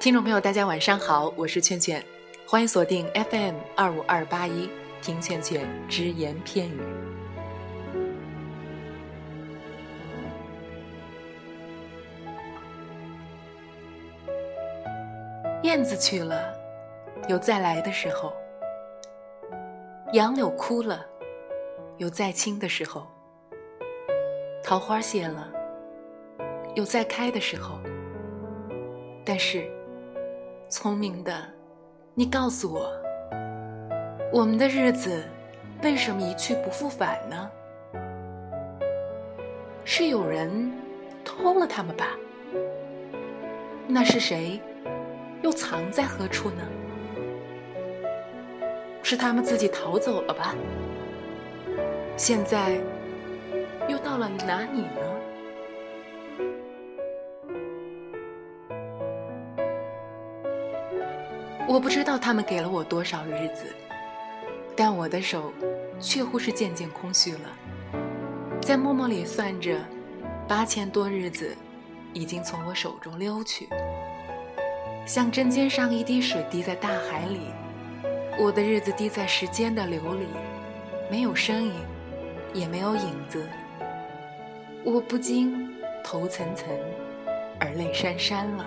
听众朋友，大家晚上好，我是劝劝，欢迎锁定 FM 二五二八一，听劝劝只言片语。燕子去了，有再来的时候；杨柳枯了，有再青的时候；桃花谢了，有再开的时候。但是，聪明的，你告诉我，我们的日子为什么一去不复返呢？是有人偷了他们吧？那是谁？又藏在何处呢？是他们自己逃走了吧？现在又到了哪里呢？我不知道他们给了我多少日子，但我的手却乎是渐渐空虚了，在默默里算着，八千多日子已经从我手中溜去。像针尖上一滴水滴在大海里，我的日子滴在时间的流里，没有身影，也没有影子。我不禁头涔涔，而泪潸潸了。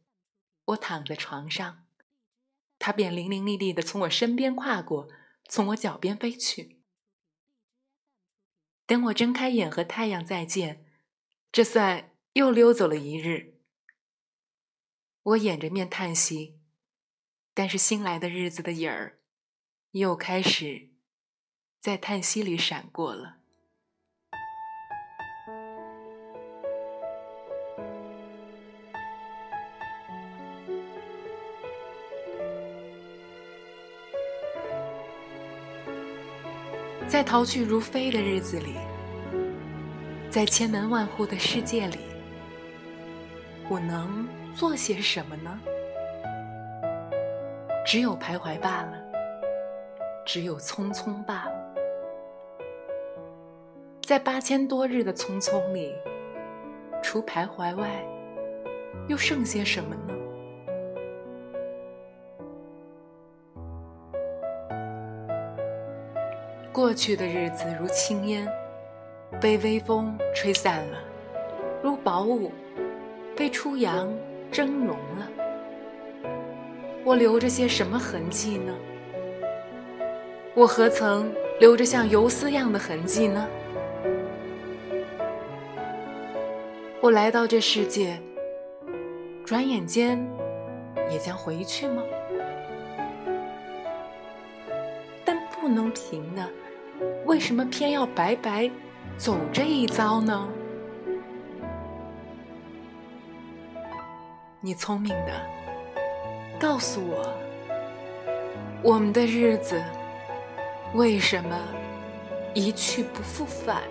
我躺在床上，他便伶伶俐俐的从我身边跨过，从我脚边飞去。等我睁开眼和太阳再见，这算又溜走了一日。我掩着面叹息，但是新来的日子的影儿，又开始在叹息里闪过了。在逃去如飞的日子里，在千门万户的世界里，我能。做些什么呢？只有徘徊罢了，只有匆匆罢了。在八千多日的匆匆里，除徘徊外，又剩些什么呢？过去的日子如轻烟，被微风吹散了；如薄雾，被初阳。蒸融了，我留着些什么痕迹呢？我何曾留着像游丝样的痕迹呢？我来到这世界，转眼间也将回去吗？不能平呢，为什么偏要白白走这一遭呢？你聪明的，告诉我，我们的日子为什么一去不复返？